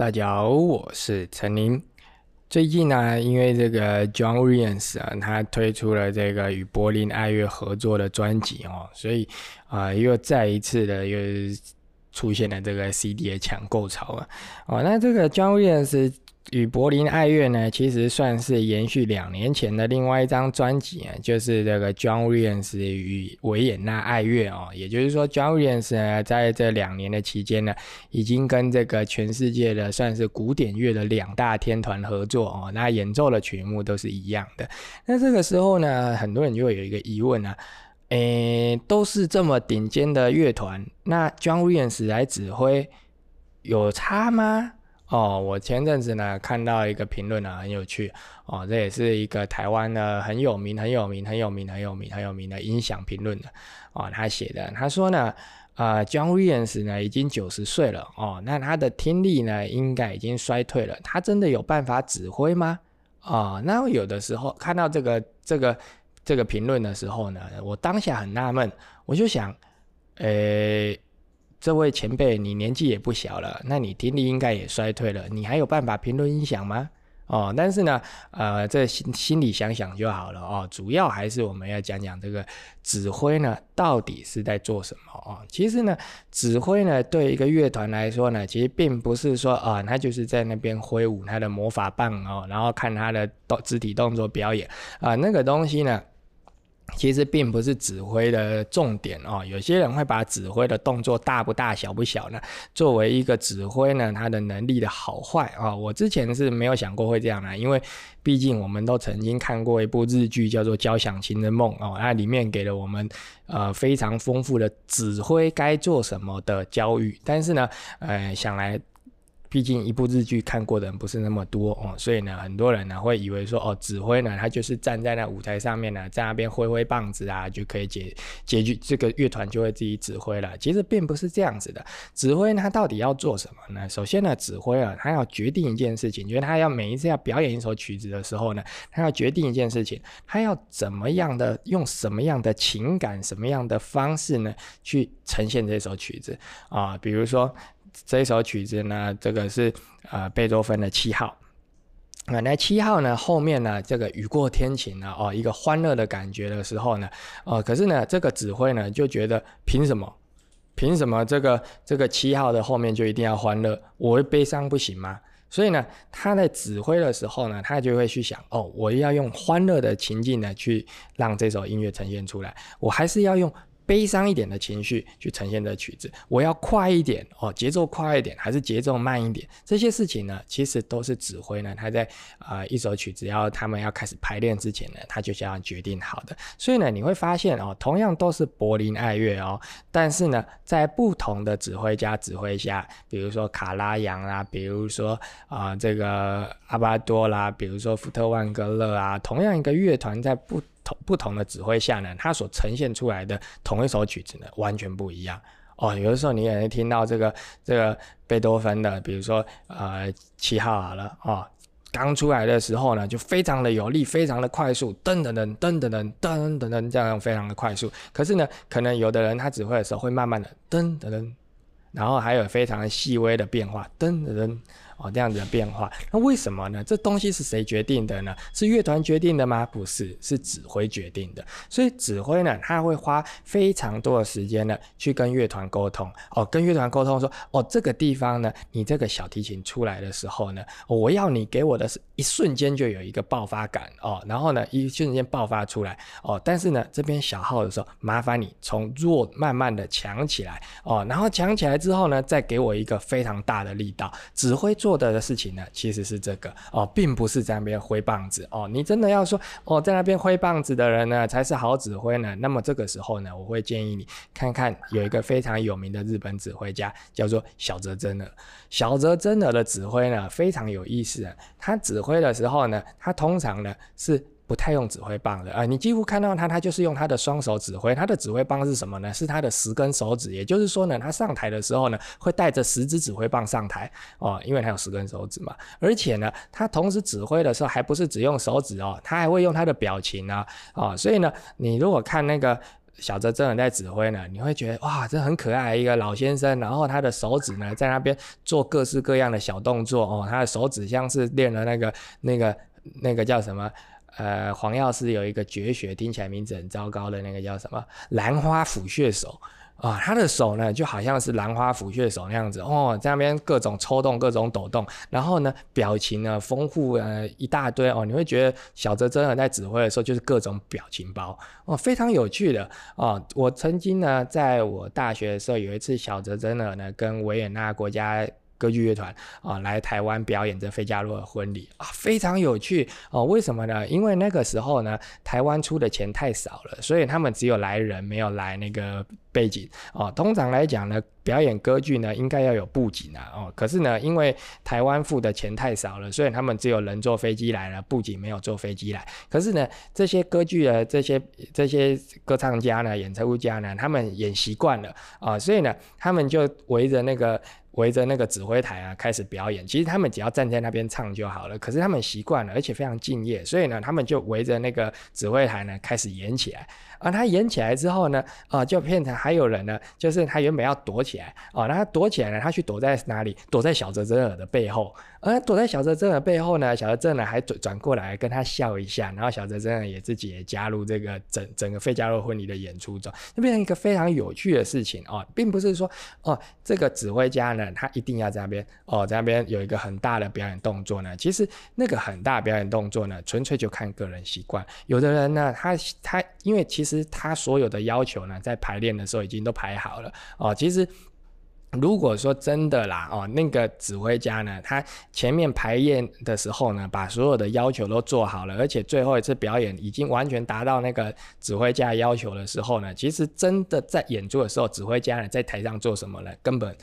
大家好，我是陈宁。最近呢，因为这个 John Williams 啊，他推出了这个与柏林爱乐合作的专辑哦，所以啊，又再一次的又出现了这个 CD 的抢购潮啊。哦，那这个 John Williams。与柏林爱乐呢，其实算是延续两年前的另外一张专辑啊，就是这个 John Williams 与维也纳爱乐哦。也就是说，John Williams 呢，在这两年的期间呢，已经跟这个全世界的算是古典乐的两大天团合作哦。那演奏的曲目都是一样的。那这个时候呢，很多人就会有一个疑问啊，诶，都是这么顶尖的乐团，那 John Williams 来指挥有差吗？哦，我前阵子呢看到一个评论呢，很有趣哦，这也是一个台湾的很有名、很有名、很有名、很有名、很有名的音响评论的哦，他写的，他说呢，呃，John Williams 呢已经九十岁了哦，那他的听力呢应该已经衰退了，他真的有办法指挥吗？啊，那有的时候看到这个这个这个评论的时候呢，我当下很纳闷，我就想，呃。这位前辈，你年纪也不小了，那你听力应该也衰退了，你还有办法评论音响吗？哦，但是呢，呃，这心心里想想就好了哦。主要还是我们要讲讲这个指挥呢，到底是在做什么哦？其实呢，指挥呢，对一个乐团来说呢，其实并不是说啊，他就是在那边挥舞他的魔法棒哦，然后看他的动肢体动作表演啊，那个东西呢。其实并不是指挥的重点哦，有些人会把指挥的动作大不大小不小呢，作为一个指挥呢，他的能力的好坏啊。我之前是没有想过会这样的，因为毕竟我们都曾经看过一部日剧叫做《交响情人梦》哦，那里面给了我们呃非常丰富的指挥该做什么的教育，但是呢，呃想来。毕竟一部日剧看过的人不是那么多哦，所以呢，很多人呢会以为说哦，指挥呢他就是站在那舞台上面呢，在那边挥挥棒子啊，就可以解解决这个乐团就会自己指挥了。其实并不是这样子的，指挥他到底要做什么呢？首先呢，指挥啊，他要决定一件事情，就是他要每一次要表演一首曲子的时候呢，他要决定一件事情，他要怎么样的用什么样的情感、什么样的方式呢，去呈现这首曲子啊，比如说。这首曲子呢，这个是呃贝多芬的七号。那七号呢，后面呢，这个雨过天晴呢，哦，一个欢乐的感觉的时候呢，哦，可是呢，这个指挥呢就觉得凭什么？凭什么这个这个七号的后面就一定要欢乐？我会悲伤不行吗？所以呢，他在指挥的时候呢，他就会去想，哦，我要用欢乐的情境呢，去让这首音乐呈现出来，我还是要用。悲伤一点的情绪去呈现的曲子，我要快一点哦，节奏快一点，还是节奏慢一点？这些事情呢，其实都是指挥呢，他在啊一首曲子要他们要开始排练之前呢，他就这样决定好的。所以呢，你会发现哦，同样都是柏林爱乐哦，但是呢，在不同的指挥家指挥下，比如说卡拉扬啦，比如说啊这个阿巴多啦，比如说福特万格勒啊，同样一个乐团在不。同不同的指挥下呢，它所呈现出来的同一首曲子呢，完全不一样哦。有的时候你也会听到这个这个贝多芬的，比如说呃七号好了哦，刚出来的时候呢，就非常的有力，非常的快速，噔噔噔噔噔噔噔噔噔这样非常的快速。可是呢，可能有的人他指挥的时候会慢慢的噔噔噔，然后还有非常细微的变化，噔噔噔。哦，这样子的变化，那为什么呢？这东西是谁决定的呢？是乐团决定的吗？不是，是指挥决定的。所以指挥呢，他会花非常多的时间呢，去跟乐团沟通。哦，跟乐团沟通说，哦，这个地方呢，你这个小提琴出来的时候呢，我要你给我的是一瞬间就有一个爆发感哦，然后呢，一瞬间爆发出来哦。但是呢，这边小号的时候，麻烦你从弱慢慢的强起来哦，然后强起来之后呢，再给我一个非常大的力道。指挥做。做的事情呢，其实是这个哦，并不是在那边挥棒子哦。你真的要说哦，在那边挥棒子的人呢，才是好指挥呢。那么这个时候呢，我会建议你看看有一个非常有名的日本指挥家，叫做小泽征尔。小泽征尔的指挥呢，非常有意思。他指挥的时候呢，他通常呢是。不太用指挥棒的啊，你几乎看到他，他就是用他的双手指挥。他的指挥棒是什么呢？是他的十根手指。也就是说呢，他上台的时候呢，会带着十支指挥棒上台哦，因为他有十根手指嘛。而且呢，他同时指挥的时候，还不是只用手指哦，他还会用他的表情啊啊。所以呢，你如果看那个小泽征尔在指挥呢，你会觉得哇，这很可爱一个老先生，然后他的手指呢在那边做各式各样的小动作哦，他的手指像是练了那个那个那个叫什么？呃，黄药师有一个绝学，听起来名字很糟糕的那个叫什么？兰花抚穴手。啊，他的手呢就好像是兰花抚穴手那样子哦，在那边各种抽动、各种抖动，然后呢，表情呢丰富呃一大堆哦，你会觉得小泽真的在指挥的时候就是各种表情包哦，非常有趣的哦。我曾经呢，在我大学的时候有一次，小泽真的呢跟维也纳国家。歌剧乐团啊，来台湾表演这费加罗的婚礼啊，非常有趣哦。为什么呢？因为那个时候呢，台湾出的钱太少了，所以他们只有来人，没有来那个背景哦。通常来讲呢，表演歌剧呢，应该要有布景啊哦。可是呢，因为台湾付的钱太少了，所以他们只有人坐飞机来了，布景没有坐飞机来。可是呢，这些歌剧的这些这些歌唱家呢，演出家呢，他们演习惯了啊，所以呢，他们就围着那个。围着那个指挥台啊，开始表演。其实他们只要站在那边唱就好了。可是他们习惯了，而且非常敬业，所以呢，他们就围着那个指挥台呢，开始演起来。啊，他演起来之后呢，啊，就变成还有人呢，就是他原本要躲起来，哦，那他躲起来了，他去躲在哪里？躲在小泽泽尔的背后。而躲在小泽正的背后呢，小泽正呢还转转过来跟他笑一下，然后小泽正也自己也加入这个整整个费加罗婚礼的演出中，就变成一个非常有趣的事情哦，并不是说哦，这个指挥家呢，他一定要在那边哦，在那边有一个很大的表演动作呢。其实那个很大表演动作呢，纯粹就看个人习惯。有的人呢，他他因为其实他所有的要求呢，在排练的时候已经都排好了哦，其实。如果说真的啦，哦，那个指挥家呢，他前面排练的时候呢，把所有的要求都做好了，而且最后一次表演已经完全达到那个指挥家要求的时候呢，其实真的在演出的时候，指挥家呢在台上做什么呢？根本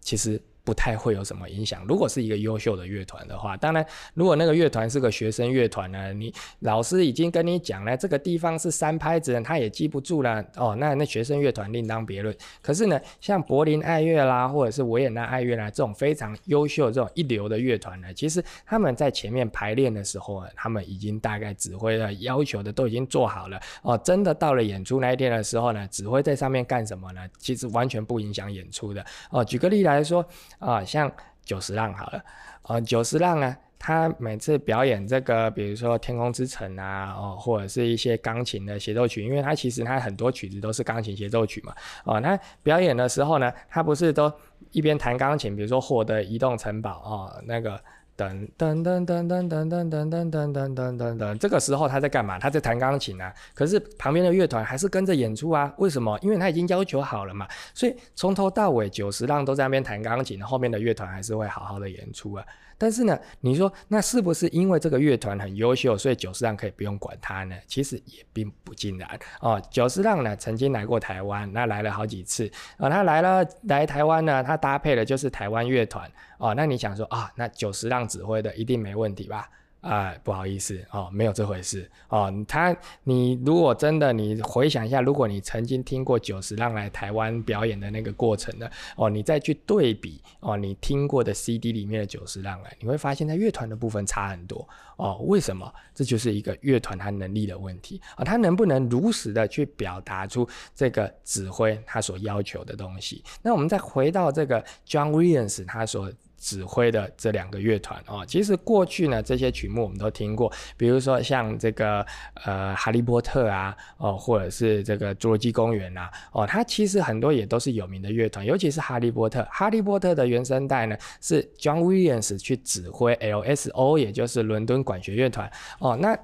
其实。不太会有什么影响。如果是一个优秀的乐团的话，当然，如果那个乐团是个学生乐团呢，你老师已经跟你讲了，这个地方是三拍子，他也记不住了哦。那那学生乐团另当别论。可是呢，像柏林爱乐啦，或者是维也纳爱乐啦，这种非常优秀、这种一流的乐团呢，其实他们在前面排练的时候啊，他们已经大概指挥的要求的都已经做好了哦。真的到了演出那一天的时候呢，指挥在上面干什么呢？其实完全不影响演出的哦。举个例来说。啊，像久石让好了，呃，久石让呢，他每次表演这个，比如说《天空之城》啊，哦，或者是一些钢琴的协奏曲，因为他其实他很多曲子都是钢琴协奏曲嘛，哦，那表演的时候呢，他不是都一边弹钢琴，比如说《获得移动城堡》啊，那个。噔噔噔噔噔噔噔噔噔噔噔噔噔，这个时候他在干嘛？他在弹钢琴啊。可是旁边的乐团还是跟着演出啊。为什么？因为他已经要求好了嘛。所以从头到尾九十浪都在那边弹钢琴，后面的乐团还是会好好的演出啊。但是呢，你说那是不是因为这个乐团很优秀，所以久石让可以不用管他呢？其实也并不尽然哦。久石让呢曾经来过台湾，那来了好几次啊。他来了来台湾呢，他搭配的就是台湾乐团哦。那你想说啊，那久石让指挥的一定没问题吧？啊，不好意思哦，没有这回事哦。他，你如果真的，你回想一下，如果你曾经听过九十浪来台湾表演的那个过程的哦，你再去对比哦，你听过的 CD 里面的九十浪来，你会发现在乐团的部分差很多哦。为什么？这就是一个乐团它能力的问题啊，它能不能如实的去表达出这个指挥他所要求的东西？那我们再回到这个 John Williams 他所。指挥的这两个乐团哦，其实过去呢这些曲目我们都听过，比如说像这个呃哈利波特啊哦，或者是这个侏罗纪公园呐哦，它其实很多也都是有名的乐团，尤其是哈利波特。哈利波特的原声带呢是 John Williams 去指挥 LSO，也就是伦敦管弦乐团哦，那。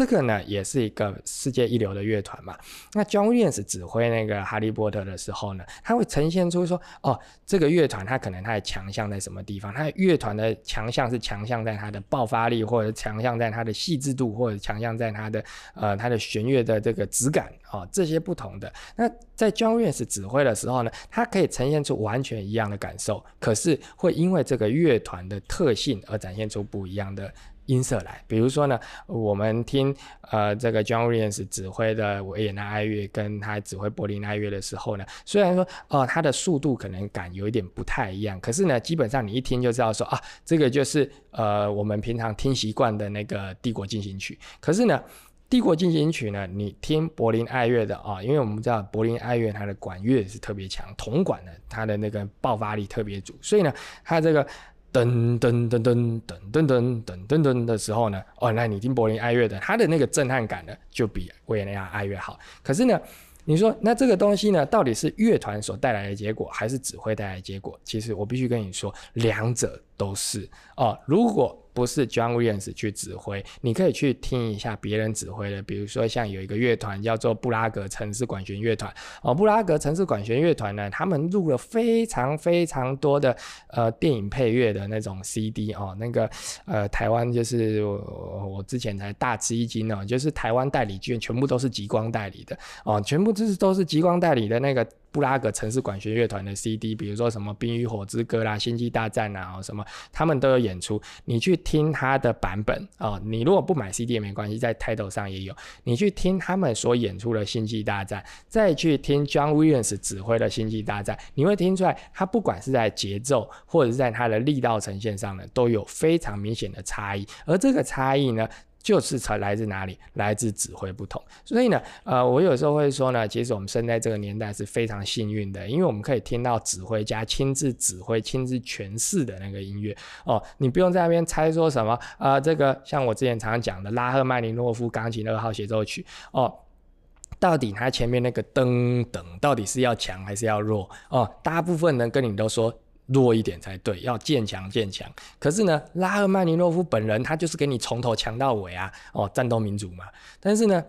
这个呢，也是一个世界一流的乐团嘛。那 John Williams 指挥那个哈利波特的时候呢，他会呈现出说，哦，这个乐团它可能它的强项在什么地方？它乐团的强项是强项在它的爆发力，或者强项在它的细致度，或者强项在它的呃它的弦乐的这个质感啊，这些不同的。那在 John Williams 指挥的时候呢，它可以呈现出完全一样的感受，可是会因为这个乐团的特性而展现出不一样的。音色来，比如说呢，我们听呃这个 John Williams 指挥的维也纳爱乐，跟他指挥柏林爱乐的时候呢，虽然说哦它的速度可能感有一点不太一样，可是呢，基本上你一听就知道说啊，这个就是呃我们平常听习惯的那个帝国进行曲。可是呢，帝国进行曲呢，你听柏林爱乐的啊，因为我们知道柏林爱乐它的管乐是特别强，铜管呢它的那个爆发力特别足，所以呢，它这个噔噔噔噔噔噔噔噔噔的时候呢，哦，那你听柏林爱乐的，它的那个震撼感呢，就比维也纳爱乐好。可是呢，你说那这个东西呢，到底是乐团所带来的结果，还是指挥带来的结果？其实我必须跟你说，两者都是哦。如果不是 John Williams 去指挥，你可以去听一下别人指挥的，比如说像有一个乐团叫做布拉格城市管弦乐团哦，布拉格城市管弦乐团呢，他们录了非常非常多的呃电影配乐的那种 CD 哦，那个呃台湾就是我我之前才大吃一惊哦，就是台湾代理券全部都是极光代理的哦，全部就是都是极光代理的那个。布拉格城市管弦乐团的 CD，比如说什么《冰与火之歌》啦，《星际大战》啊，什么他们都有演出。你去听他的版本啊，你如果不买 CD 也没关系，在 Title 上也有。你去听他们所演出的《星际大战》，再去听 John Williams 指挥的《星际大战》，你会听出来，他不管是在节奏或者是在他的力道呈现上呢，都有非常明显的差异。而这个差异呢？就是才来自哪里？来自指挥不同。所以呢，呃，我有时候会说呢，其实我们生在这个年代是非常幸运的，因为我们可以听到指挥家亲自指挥、亲自诠释的那个音乐哦。你不用在那边猜说什么，呃，这个像我之前常常讲的拉赫曼尼诺夫钢琴二号协奏曲哦，到底它前面那个噔噔到底是要强还是要弱哦？大部分人跟你都说。弱一点才对，要渐强渐强。可是呢，拉赫曼尼诺夫本人他就是给你从头强到尾啊，哦，战斗民族嘛。但是呢。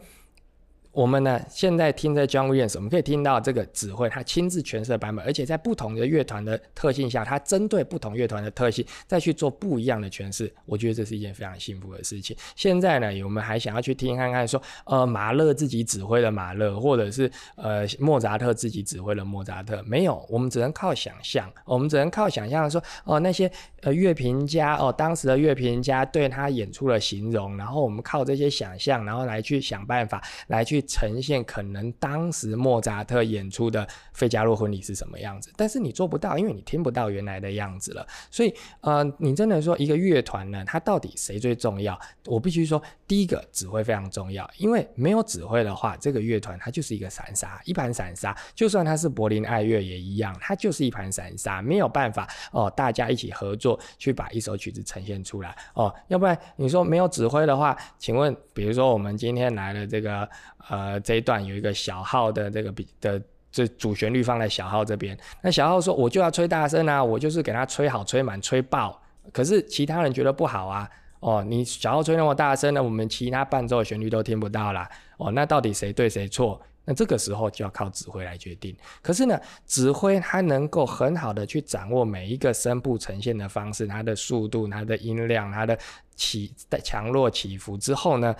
我们呢，现在听在 John Williams，我们可以听到这个指挥他亲自诠释的版本，而且在不同的乐团的特性下，他针对不同乐团的特性再去做不一样的诠释。我觉得这是一件非常幸福的事情。现在呢，我们还想要去听看看，说呃马勒自己指挥的马勒，或者是呃莫扎特自己指挥的莫扎特，没有，我们只能靠想象，我们只能靠想象说哦那些呃乐评家哦当时的乐评家对他演出了形容，然后我们靠这些想象，然后来去想办法来去。呈现可能当时莫扎特演出的《费加洛婚礼》是什么样子，但是你做不到，因为你听不到原来的样子了。所以，呃，你真的说一个乐团呢，它到底谁最重要？我必须说，第一个指挥非常重要，因为没有指挥的话，这个乐团它就是一个散沙，一盘散沙。就算它是柏林爱乐也一样，它就是一盘散沙，没有办法哦，大家一起合作去把一首曲子呈现出来哦。要不然你说没有指挥的话，请问，比如说我们今天来了这个。呃，这一段有一个小号的这个比的这主旋律放在小号这边，那小号说我就要吹大声啊，我就是给他吹好、吹满、吹爆。可是其他人觉得不好啊，哦，你小号吹那么大声呢，我们其他伴奏的旋律都听不到啦。哦，那到底谁对谁错？那这个时候就要靠指挥来决定。可是呢，指挥它能够很好的去掌握每一个声部呈现的方式，它的速度、它的音量、它的起的强弱起伏之后呢，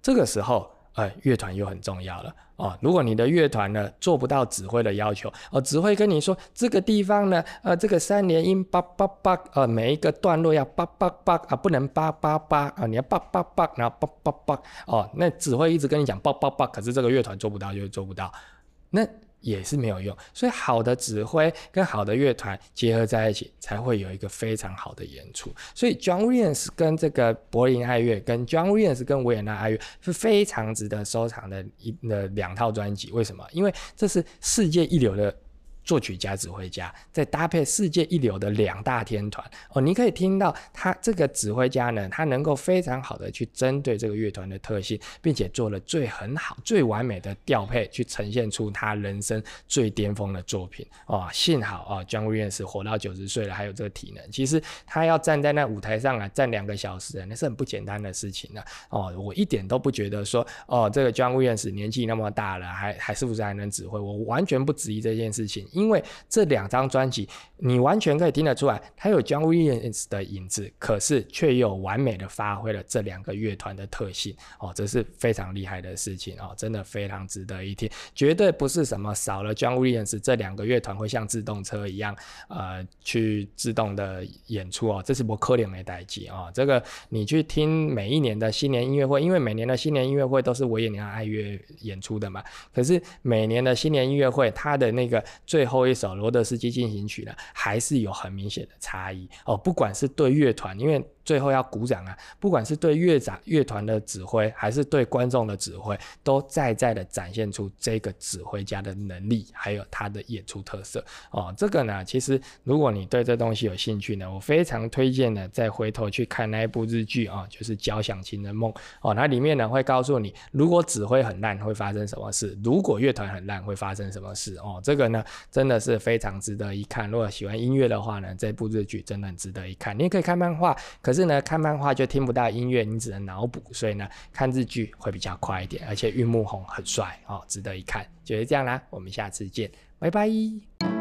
这个时候。哎，乐团又很重要了哦。如果你的乐团呢做不到指挥的要求，哦，指挥跟你说这个地方呢，呃，这个三连音叭叭叭，呃，每一个段落要叭叭叭啊，不能叭叭叭啊，你要叭叭叭，然后叭叭叭，哦，那指挥一直跟你讲叭叭叭，可是这个乐团做不到，就做不到。那。也是没有用，所以好的指挥跟好的乐团结合在一起，才会有一个非常好的演出。所以 John Williams 跟这个柏林爱乐，跟 John Williams 跟维也纳爱乐是非常值得收藏的一的两套专辑。为什么？因为这是世界一流的。作曲家、指挥家，再搭配世界一流的两大天团哦，你可以听到他这个指挥家呢，他能够非常好的去针对这个乐团的特性，并且做了最很好、最完美的调配，去呈现出他人生最巅峰的作品哦。幸好啊，John Williams 活到九十岁了，还有这个体能。其实他要站在那舞台上啊，站两个小时，那是很不简单的事情呢。哦，我一点都不觉得说哦，这个 John Williams 年纪那么大了，还还是不是还能指挥？我完全不质疑这件事情。因为这两张专辑，你完全可以听得出来，它有 John Williams 的影子，可是却又完美的发挥了这两个乐团的特性哦，这是非常厉害的事情哦，真的非常值得一听，绝对不是什么少了 John Williams 这两个乐团会像自动车一样，呃，去自动的演出哦，这是不可怜没代际哦，这个你去听每一年的新年音乐会，因为每年的新年音乐会都是维也纳爱乐演出的嘛，可是每年的新年音乐会，它的那个最后一首罗德斯基进行曲呢，还是有很明显的差异哦。不管是对乐团，因为最后要鼓掌啊！不管是对乐长乐团的指挥，还是对观众的指挥，都在在的展现出这个指挥家的能力，还有他的演出特色哦。这个呢，其实如果你对这东西有兴趣呢，我非常推荐呢，再回头去看那一部日剧啊，就是《交响情人梦》哦。它里面呢会告诉你，如果指挥很烂会发生什么事，如果乐团很烂会发生什么事哦。这个呢真的是非常值得一看。如果喜欢音乐的话呢，这部日剧真的很值得一看。你也可以看漫画，可是呢，看漫画就听不到音乐，你只能脑补，所以呢，看日剧会比较快一点。而且玉木宏很帅哦，值得一看。就是这样啦，我们下次见，拜拜。